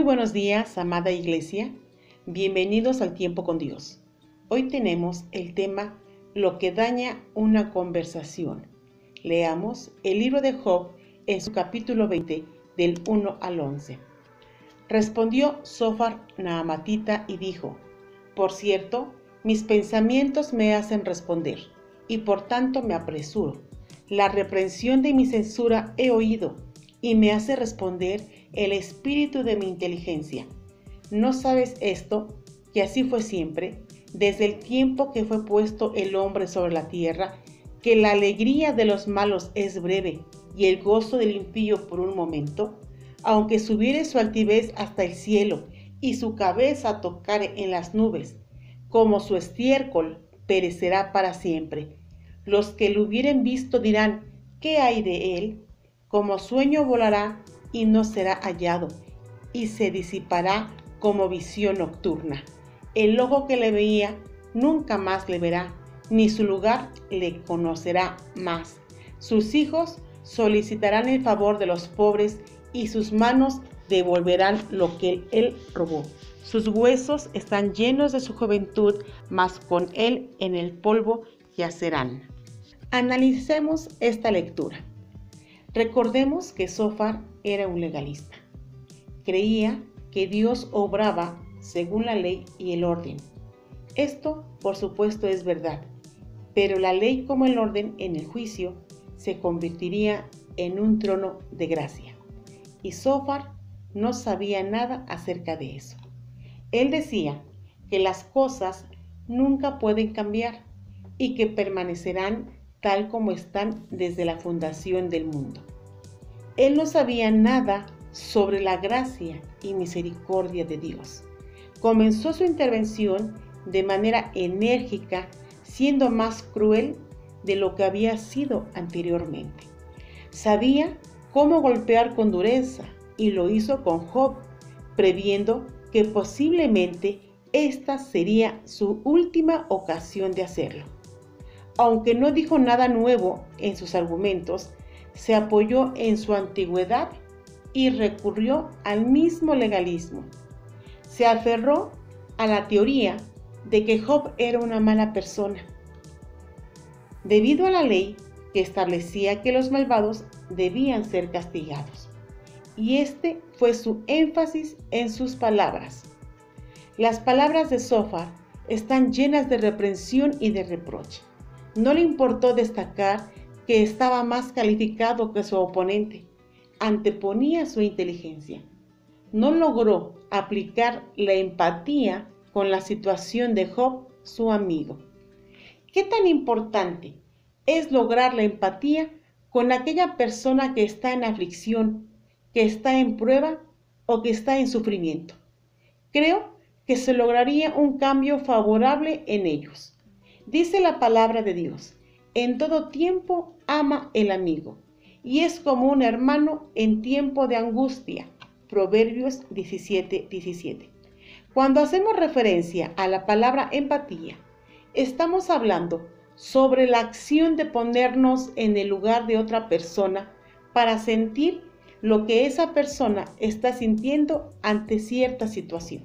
Muy buenos días, amada iglesia. Bienvenidos al tiempo con Dios. Hoy tenemos el tema Lo que daña una conversación. Leamos el libro de Job en su capítulo 20 del 1 al 11. Respondió Sofar Naamatita y dijo, Por cierto, mis pensamientos me hacen responder, y por tanto me apresuro. La reprensión de mi censura he oído, y me hace responder el espíritu de mi inteligencia. ¿No sabes esto? Que así fue siempre, desde el tiempo que fue puesto el hombre sobre la tierra, que la alegría de los malos es breve y el gozo del impío por un momento, aunque subiere su altivez hasta el cielo y su cabeza tocare en las nubes, como su estiércol perecerá para siempre. Los que lo hubieren visto dirán, ¿qué hay de él? Como sueño volará y no será hallado, y se disipará como visión nocturna. El ojo que le veía nunca más le verá, ni su lugar le conocerá más. Sus hijos solicitarán el favor de los pobres y sus manos devolverán lo que él robó. Sus huesos están llenos de su juventud, mas con él en el polvo yacerán. Analicemos esta lectura. Recordemos que Sofar era un legalista. Creía que Dios obraba según la ley y el orden. Esto, por supuesto, es verdad, pero la ley como el orden en el juicio se convertiría en un trono de gracia. Y Sofar no sabía nada acerca de eso. Él decía que las cosas nunca pueden cambiar y que permanecerán tal como están desde la fundación del mundo. Él no sabía nada sobre la gracia y misericordia de Dios. Comenzó su intervención de manera enérgica, siendo más cruel de lo que había sido anteriormente. Sabía cómo golpear con dureza y lo hizo con Job, previendo que posiblemente esta sería su última ocasión de hacerlo. Aunque no dijo nada nuevo en sus argumentos, se apoyó en su antigüedad y recurrió al mismo legalismo. Se aferró a la teoría de que Job era una mala persona, debido a la ley que establecía que los malvados debían ser castigados. Y este fue su énfasis en sus palabras. Las palabras de Sofar están llenas de reprensión y de reproche. No le importó destacar que estaba más calificado que su oponente. Anteponía su inteligencia. No logró aplicar la empatía con la situación de Job, su amigo. ¿Qué tan importante es lograr la empatía con aquella persona que está en aflicción, que está en prueba o que está en sufrimiento? Creo que se lograría un cambio favorable en ellos. Dice la palabra de Dios, en todo tiempo ama el amigo y es como un hermano en tiempo de angustia. Proverbios 17, 17. Cuando hacemos referencia a la palabra empatía, estamos hablando sobre la acción de ponernos en el lugar de otra persona para sentir lo que esa persona está sintiendo ante cierta situación.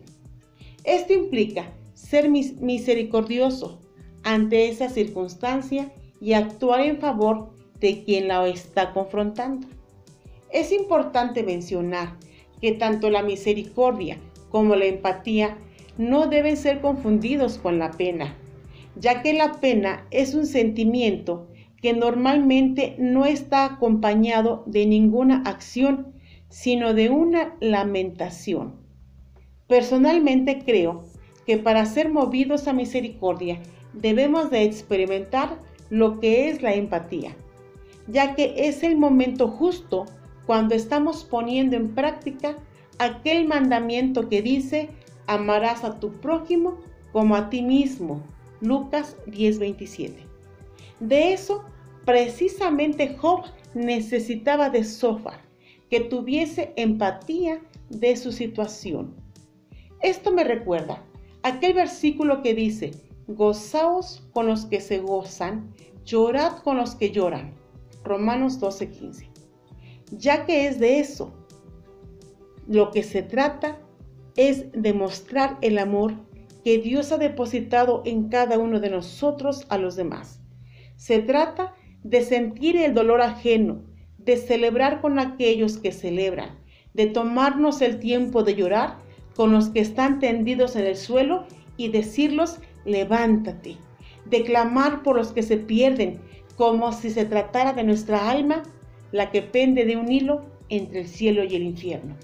Esto implica ser misericordioso ante esa circunstancia y actuar en favor de quien la está confrontando. Es importante mencionar que tanto la misericordia como la empatía no deben ser confundidos con la pena, ya que la pena es un sentimiento que normalmente no está acompañado de ninguna acción, sino de una lamentación. Personalmente creo que para ser movidos a misericordia debemos de experimentar lo que es la empatía, ya que es el momento justo cuando estamos poniendo en práctica aquel mandamiento que dice, amarás a tu prójimo como a ti mismo. Lucas 10:27. De eso, precisamente Job necesitaba de Sofar, que tuviese empatía de su situación. Esto me recuerda aquel versículo que dice, gozaos con los que se gozan, llorad con los que lloran. Romanos 12:15. Ya que es de eso lo que se trata es demostrar el amor que Dios ha depositado en cada uno de nosotros a los demás. Se trata de sentir el dolor ajeno, de celebrar con aquellos que celebran, de tomarnos el tiempo de llorar con los que están tendidos en el suelo y decirlos, levántate, de clamar por los que se pierden, como si se tratara de nuestra alma, la que pende de un hilo entre el cielo y el infierno.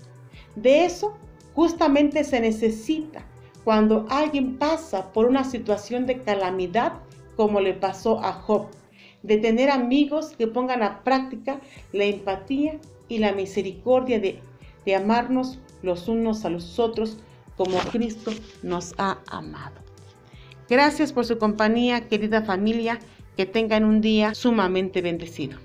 De eso justamente se necesita cuando alguien pasa por una situación de calamidad como le pasó a Job, de tener amigos que pongan a práctica la empatía y la misericordia de, de amarnos los unos a los otros como Cristo nos ha amado. Gracias por su compañía, querida familia, que tengan un día sumamente bendecido.